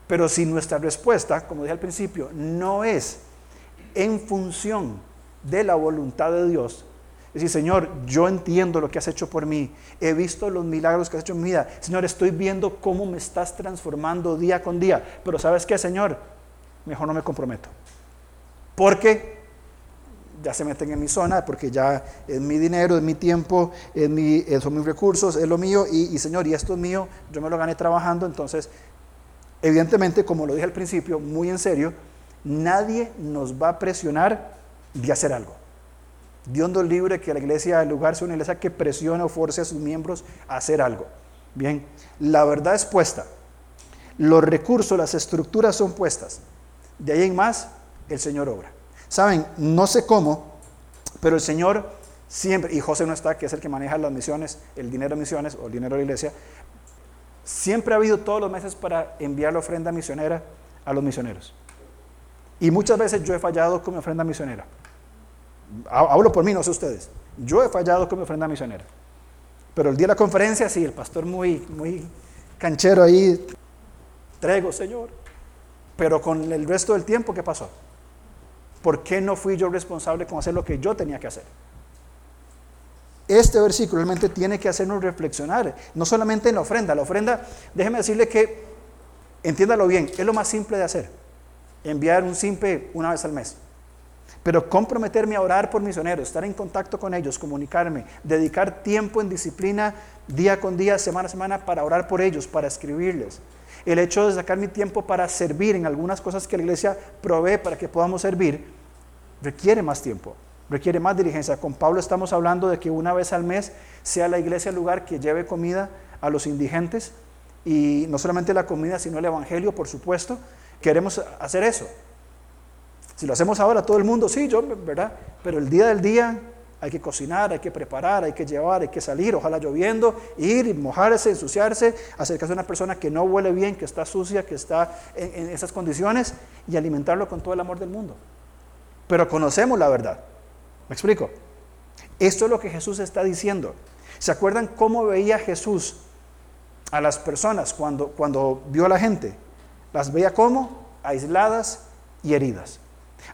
[SPEAKER 2] Pero si nuestra respuesta, como dije al principio, no es en función de la voluntad de Dios, es decir, Señor, yo entiendo lo que has hecho por mí, he visto los milagros que has hecho en mi vida, Señor, estoy viendo cómo me estás transformando día con día, pero ¿sabes qué, Señor? Mejor no me comprometo. Porque ya se meten en mi zona porque ya es mi dinero, es mi tiempo, es mi, son mis recursos, es lo mío y, Señor, y esto es mío, yo me lo gané trabajando, entonces, evidentemente, como lo dije al principio, muy en serio, nadie nos va a presionar de hacer algo. Dios nos libre que la iglesia, el lugar sea una iglesia que presione o force a sus miembros a hacer algo. Bien, la verdad es puesta. Los recursos, las estructuras son puestas. De ahí en más, el Señor obra. Saben, no sé cómo, pero el Señor siempre, y José no está, que es el que maneja las misiones, el dinero de misiones o el dinero de la iglesia, siempre ha habido todos los meses para enviar la ofrenda misionera a los misioneros. Y muchas veces yo he fallado con mi ofrenda misionera. Hablo por mí, no sé ustedes. Yo he fallado con mi ofrenda misionera. Pero el día de la conferencia, sí, el pastor muy, muy canchero ahí, traigo, Señor. Pero con el resto del tiempo, ¿qué pasó? ¿Por qué no fui yo responsable con hacer lo que yo tenía que hacer? Este versículo realmente tiene que hacernos reflexionar, no solamente en la ofrenda. La ofrenda, déjeme decirle que, entiéndalo bien, es lo más simple de hacer. Enviar un simple una vez al mes.
[SPEAKER 1] Pero comprometerme a orar por misioneros, estar en contacto con ellos, comunicarme, dedicar tiempo en disciplina día con día, semana a semana para orar por ellos, para escribirles. El hecho de sacar mi tiempo para servir en algunas cosas que la iglesia provee para que podamos servir, requiere más tiempo, requiere más diligencia. Con Pablo estamos hablando de que una vez al mes sea la iglesia el lugar que lleve comida a los indigentes y no solamente la comida, sino el evangelio, por supuesto. Queremos hacer eso. Si lo hacemos ahora, todo el mundo, sí, yo, ¿verdad? Pero el día del día hay que cocinar, hay que preparar, hay que llevar, hay que salir, ojalá lloviendo, ir, mojarse, ensuciarse, acercarse a una persona que no huele bien, que está sucia, que está en, esas condiciones y alimentarlo con todo el amor del mundo. Pero conocemos la verdad. ¿Me explico? Esto es lo que Jesús está diciendo. ¿Se acuerdan cómo veía Jesús a las personas cuando, cuando vio a la gente? Las veía como aisladas y heridas.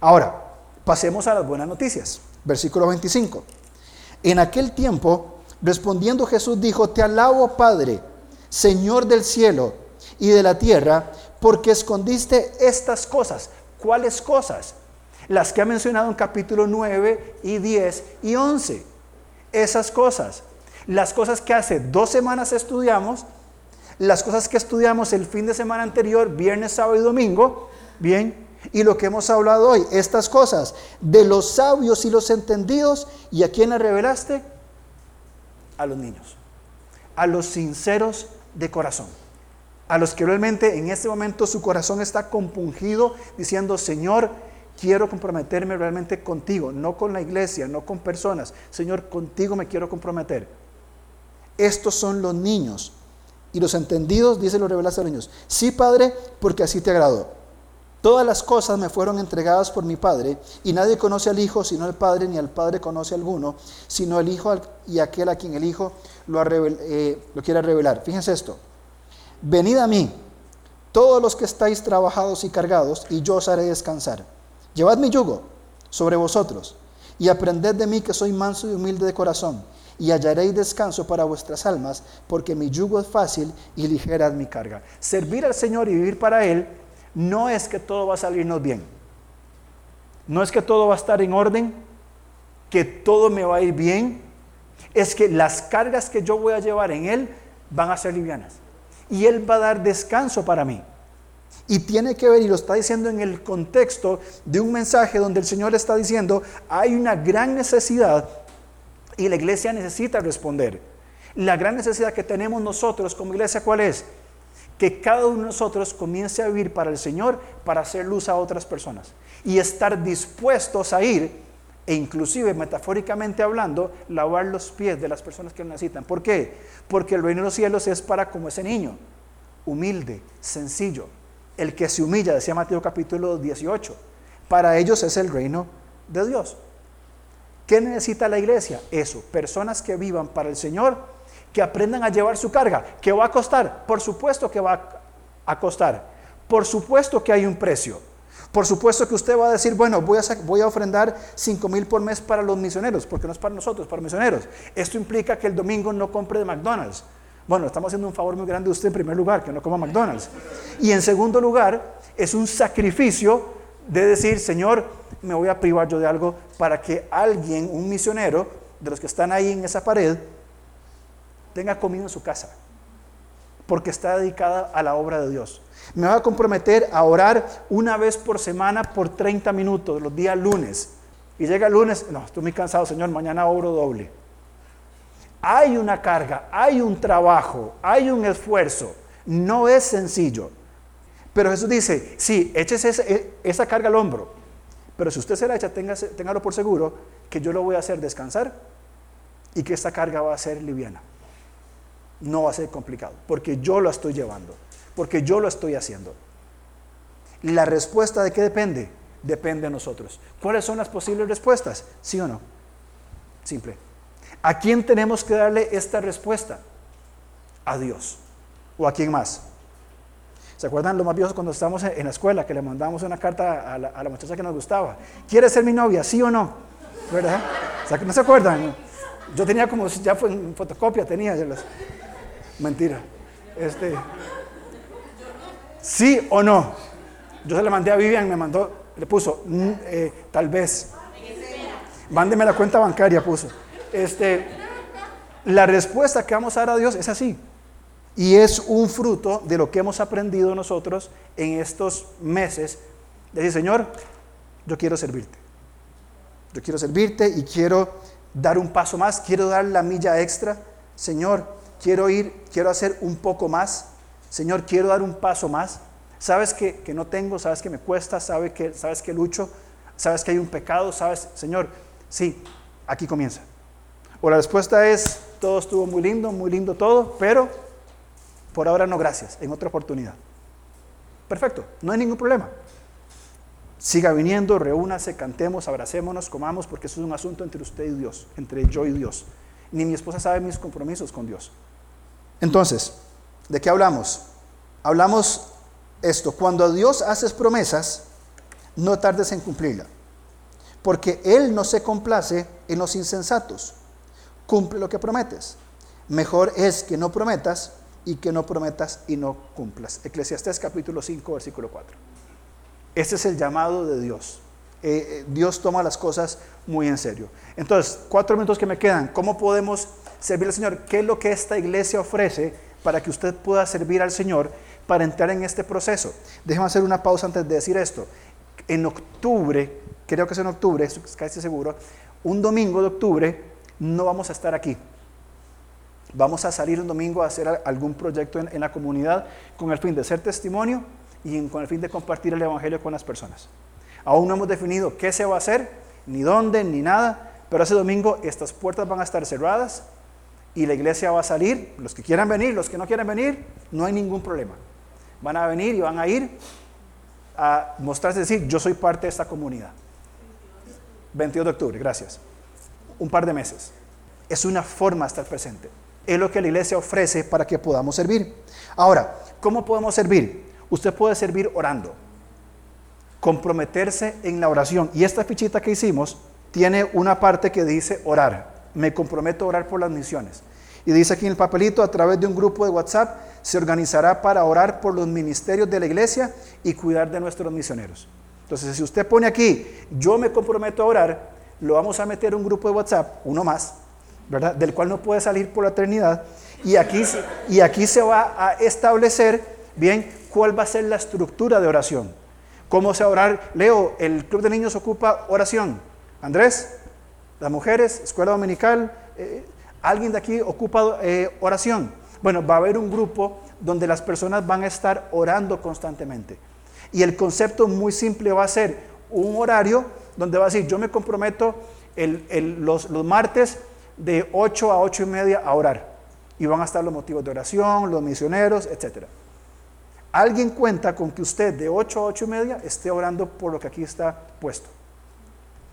[SPEAKER 1] Ahora, pasemos a las buenas noticias. Versículo 25. En aquel tiempo, respondiendo Jesús dijo, te alabo Padre, Señor del cielo y de la tierra, porque escondiste estas cosas. ¿Cuáles cosas? Las que ha mencionado en capítulo 9 y 10 y 11. Esas cosas. Las cosas que hace dos semanas estudiamos, las cosas que estudiamos el fin de semana anterior, viernes, sábado y domingo, bien, y lo que hemos hablado hoy, estas cosas, de los sabios y los entendidos, ¿y a quién le revelaste? A los niños, a los sinceros de corazón, a los que realmente en este momento su corazón está compungido diciendo, Señor, quiero comprometerme realmente contigo, no con la iglesia, no con personas, Señor, contigo me quiero comprometer. Estos son los niños. Y los entendidos, dice, lo revelaste a los niños. Sí, Padre, porque así te agradó. Todas las cosas me fueron entregadas por mi Padre, y nadie conoce al Hijo sino el Padre, ni al Padre conoce a alguno, sino el Hijo y aquel a quien el Hijo lo, eh, lo quiera revelar. Fíjense esto. Venid a mí, todos los que estáis trabajados y cargados, y yo os haré descansar. Llevad mi yugo sobre vosotros, y aprended de mí que soy manso y humilde de corazón, y hallaréis descanso para vuestras almas, porque mi yugo es fácil y ligera es mi carga. Servir al Señor y vivir para Él no es que todo va a salirnos bien. No es que todo va a estar en orden, que todo me va a ir bien. Es que las cargas que yo voy a llevar en Él van a ser livianas. Y Él va a dar descanso para mí. Y tiene que ver, y lo está diciendo en el contexto de un mensaje donde el Señor está diciendo, hay una gran necesidad y la iglesia necesita responder. La gran necesidad que tenemos nosotros como iglesia, ¿cuál es? que cada uno de nosotros comience a vivir para el Señor, para hacer luz a otras personas y estar dispuestos a ir e inclusive metafóricamente hablando, lavar los pies de las personas que lo necesitan. ¿Por qué? Porque el reino de los cielos es para como ese niño, humilde, sencillo, el que se humilla, decía Mateo capítulo 18. Para ellos es el reino de Dios. ¿Qué necesita la iglesia? Eso, personas que vivan para el Señor que aprendan a llevar su carga. ¿Qué va a costar? Por supuesto que va a costar. Por supuesto que hay un precio. Por supuesto que usted va a decir, bueno, voy a, voy a ofrendar 5 mil por mes para los misioneros, porque no es para nosotros, para misioneros. Esto implica que el domingo no compre de McDonald's. Bueno, estamos haciendo un favor muy grande a usted en primer lugar, que no coma McDonald's. Y en segundo lugar, es un sacrificio de decir, Señor, me voy a privar yo de algo para que alguien, un misionero, de los que están ahí en esa pared, tenga comida en su casa, porque está dedicada a la obra de Dios. Me voy a comprometer a orar una vez por semana por 30 minutos, los días lunes. Y llega el lunes, no, estoy muy cansado, Señor, mañana oro doble. Hay una carga, hay un trabajo, hay un esfuerzo. No es sencillo. Pero Jesús dice, sí, échese esa, e, esa carga al hombro. Pero si usted se la echa, téngalo por seguro que yo lo voy a hacer descansar y que esta carga va a ser liviana no va a ser complicado, porque yo lo estoy llevando, porque yo lo estoy haciendo. La respuesta de qué depende? Depende de nosotros. ¿Cuáles son las posibles respuestas? ¿Sí o no? Simple. ¿A quién tenemos que darle esta respuesta? A Dios. ¿O a quién más? ¿Se acuerdan lo más viejos cuando estábamos en la escuela que le mandamos una carta a la, muchacha que nos gustaba? ¿Quiere ser mi novia? ¿Sí o no? ¿Verdad? ¿No se acuerdan? Yo tenía como, ya fue en fotocopia, tenía. Mentira. Este, ¿Sí o no? Yo se le mandé a Vivian, me mandó, le puso, mm, eh, tal vez. Mándeme la cuenta bancaria, puso. Este, la respuesta que vamos a dar a Dios es así. Y es un fruto de lo que hemos aprendido nosotros en estos meses. Decir, Señor, yo quiero servirte. Yo quiero servirte y quiero dar un paso más, quiero dar la milla extra. Señor, quiero ir, quiero hacer un poco más. Señor, quiero dar un paso más. Sabes que, que no tengo, sabes que me cuesta, sabes que, sabes que lucho, sabes que hay un pecado, sabes, Señor, sí, aquí comienza. O la respuesta es, todo estuvo muy lindo, muy lindo todo, pero por ahora no, gracias, en otra oportunidad. Perfecto, no hay ningún problema. Siga viniendo, reúnase, cantemos, abracémonos, comamos, porque eso es un asunto entre usted y Dios, entre yo y Dios. Ni mi esposa sabe mis compromisos con Dios. Entonces, ¿de qué hablamos? Hablamos esto, cuando Dios haces promesas, no tardes en cumplirla, porque Él no se complace en los insensatos, cumple lo que prometes. Mejor es que no prometas y que no prometas y no cumplas. Eclesiastés capítulo 5, versículo 4. Este es el llamado de Dios. Eh, eh, Dios toma las cosas muy en serio. Entonces, cuatro minutos que me quedan. ¿Cómo podemos servir al Señor? ¿Qué es lo que esta iglesia ofrece para que usted pueda servir al Señor para entrar en este proceso? Déjeme hacer una pausa antes de decir esto. En octubre, creo que es en octubre, estoy casi seguro, un domingo de octubre no vamos a estar aquí. Vamos a salir un domingo a hacer algún proyecto en, la comunidad con el fin de ser testimonio y con el fin de compartir el Evangelio con las personas. Aún no hemos definido qué se va a hacer, ni dónde, ni nada, pero ese domingo estas puertas van a estar cerradas y la iglesia va a salir. Los que quieran venir, los que no quieran venir, no hay ningún problema. Van a venir y van a ir a mostrarse, decir, yo soy parte de esta comunidad. 22 de octubre, gracias. Un par de meses. Es una forma de estar presente es lo que la iglesia ofrece para que podamos servir. Ahora, ¿cómo podemos servir? Usted puede servir orando, comprometerse en la oración. Y esta fichita que hicimos tiene una parte que dice orar. Me comprometo a orar por las misiones. Y dice aquí en el papelito, a través de un grupo de WhatsApp, se organizará para orar por los ministerios de la iglesia y cuidar de nuestros misioneros. Entonces, si usted pone aquí, yo me comprometo a orar, lo vamos a meter en un grupo de WhatsApp, uno más, del cual no puede salir por la eternidad. Y aquí, y aquí se va a establecer, bien, cuál va a ser la estructura de oración. ¿Cómo se va a orar? Leo, el club de niños ocupa oración. Andrés, las mujeres, escuela dominical, eh, alguien de aquí ocupa eh, oración. Bueno, va a haber un grupo donde las personas van a estar orando constantemente. Y el concepto muy simple va a ser un horario donde va a decir, yo me comprometo los, los martes de 8 a 8 y media a orar. Y van a estar los motivos de oración, los misioneros, etc. Alguien cuenta con que usted de 8 a 8 y media esté orando por lo que aquí está puesto.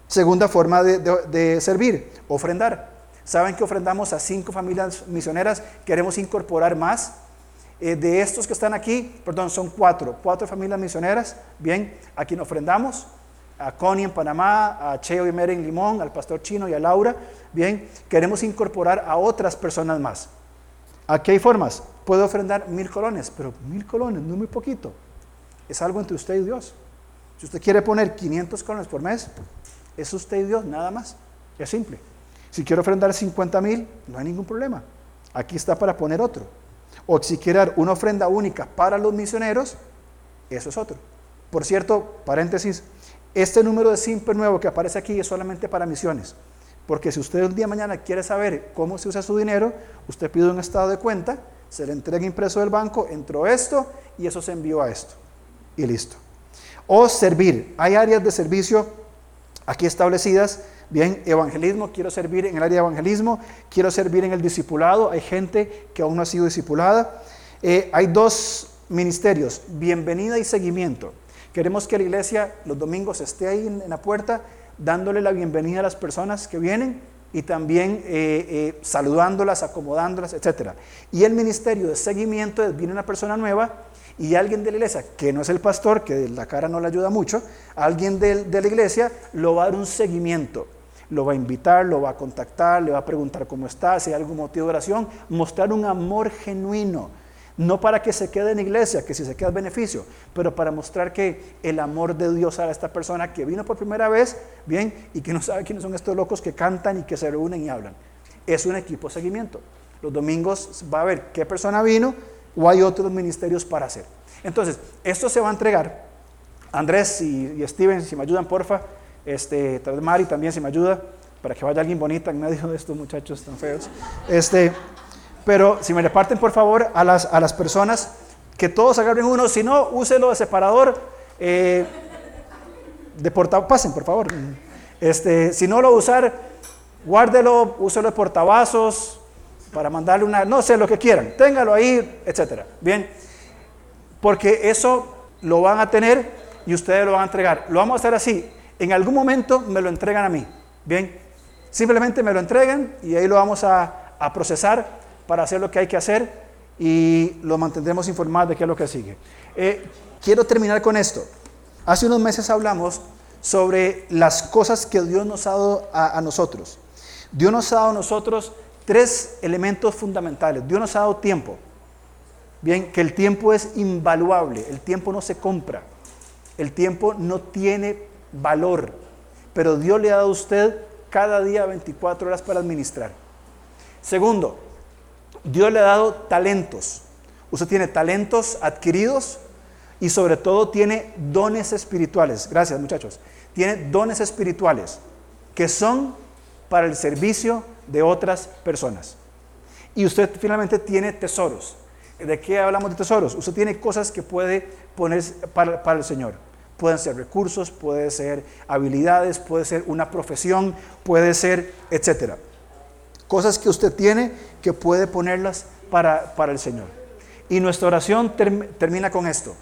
[SPEAKER 1] Segunda forma de, servir, ofrendar. Saben que ofrendamos a cinco familias misioneras, queremos incorporar más. Eh, de estos que están aquí, perdón, son cuatro, cuatro familias misioneras, bien, a quien ofrendamos a Connie en Panamá, a Cheo y Mere en Limón, al pastor Chino y a Laura. Bien, queremos incorporar a otras personas más. Aquí hay formas. Puedo ofrendar mil colones, pero mil colones no es muy poquito. Es algo entre usted y Dios. Si usted quiere poner 500 colones por mes, es usted y Dios, nada más. Es simple. Si quiere ofrendar 50 mil, no hay ningún problema. Aquí está para poner otro. O si quiere dar una ofrenda única para los misioneros, eso es otro. Por cierto, paréntesis, este número de simple nuevo que aparece aquí es solamente para misiones. Porque si usted un día mañana quiere saber cómo se usa su dinero, usted pide un estado de cuenta, se le entrega impreso del banco, entró esto y eso se envió a esto. Y listo. O servir. Hay áreas de servicio aquí establecidas. Bien, evangelismo, quiero servir en el área de evangelismo, quiero servir en el discipulado. Hay gente que aún no ha sido discipulada. Eh, hay dos ministerios, bienvenida y seguimiento. Queremos que la iglesia los domingos esté ahí en, la puerta dándole la bienvenida a las personas que vienen y también eh, eh, saludándolas, acomodándolas, etc. Y el ministerio de seguimiento es, viene una persona nueva y alguien de la iglesia, que no es el pastor, que la cara no le ayuda mucho, alguien de, de la iglesia lo va a dar un seguimiento. Lo va a invitar, lo va a contactar, le va a preguntar cómo está, si hay algún motivo de oración, mostrar un amor genuino No para que se quede en iglesia, que si se queda es beneficio, pero para mostrar que el amor de Dios a esta persona que vino por primera vez, bien, y que no sabe quiénes son estos locos que cantan y que se reúnen y hablan. Es un equipo de seguimiento. Los domingos va a ver qué persona vino o hay otros ministerios para hacer. Entonces, esto se va a entregar. Andrés y, Steven, si me ayudan, porfa. Este, Mari también, si me ayuda, para que vaya alguien bonita en medio de estos muchachos tan feos. Este, pero si me reparten por favor a las, a las personas, que todos agarren uno, si no, úselo de separador, eh, de porta, pasen por favor. Este, si no lo usar, guárdelo, úselo de portavasos, para mandarle una, no sé, lo que quieran, téngalo ahí, etcétera. Bien, porque eso lo van a tener y ustedes lo van a entregar. Lo vamos a hacer así, en algún momento me lo entregan a mí, bien, simplemente me lo entregan y ahí lo vamos a, a procesar para hacer lo que hay que hacer y lo mantendremos informados de qué es lo que sigue. Eh, quiero terminar con esto. Hace unos meses hablamos sobre las cosas que Dios nos ha dado a, nosotros. Dios nos ha dado a nosotros tres elementos fundamentales. Dios nos ha dado tiempo. Bien, que el tiempo es invaluable, el tiempo no se compra, el tiempo no tiene valor, pero Dios le ha dado a usted cada día 24 horas para administrar. Segundo, Dios le ha dado talentos. Usted tiene talentos adquiridos y sobre todo tiene dones espirituales. Gracias muchachos. Tiene dones espirituales que son para el servicio de otras personas. Y usted finalmente tiene tesoros. ¿De qué hablamos de tesoros? Usted tiene cosas que puede poner para, el Señor. Pueden ser recursos, puede ser habilidades, puede ser una profesión, puede ser, etcétera. Cosas que usted tiene que puede ponerlas para, el Señor. Y nuestra oración termina con esto.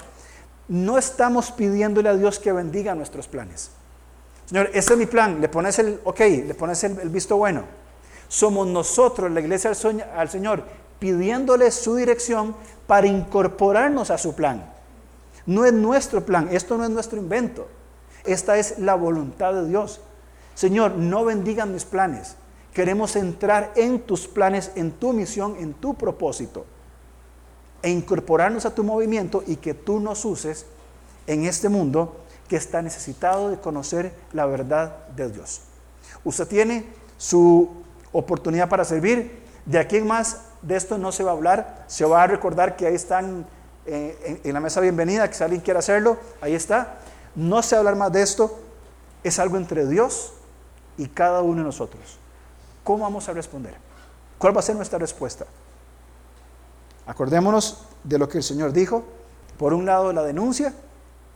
[SPEAKER 1] No estamos pidiéndole a Dios que bendiga nuestros planes. Señor, ese es mi plan. Le pones el, ok, le pones el, visto bueno. Somos nosotros, la iglesia al Señor, pidiéndole su dirección para incorporarnos a su plan. No es nuestro plan, esto no es nuestro invento. Esta es la voluntad de Dios. Señor, no bendigan mis planes. Queremos entrar en tus planes, en tu misión, en tu propósito e incorporarnos a tu movimiento y que tú nos uses en este mundo que está necesitado de conocer la verdad de Dios. Usted tiene su oportunidad para servir. De aquí en más de esto no se va a hablar. Se va a recordar que ahí están eh, en, la mesa bienvenida, que si alguien quiere hacerlo, ahí está. No se va a hablar más de esto. Es algo entre Dios y cada uno de nosotros. ¿Cómo vamos a responder? ¿Cuál va a ser nuestra respuesta? Acordémonos de lo que el Señor dijo. Por un lado, la denuncia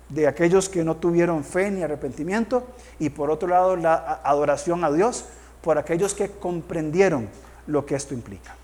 [SPEAKER 1] de aquellos que no tuvieron fe ni arrepentimiento y por otro lado, la adoración a Dios por aquellos que comprendieron lo que esto implica.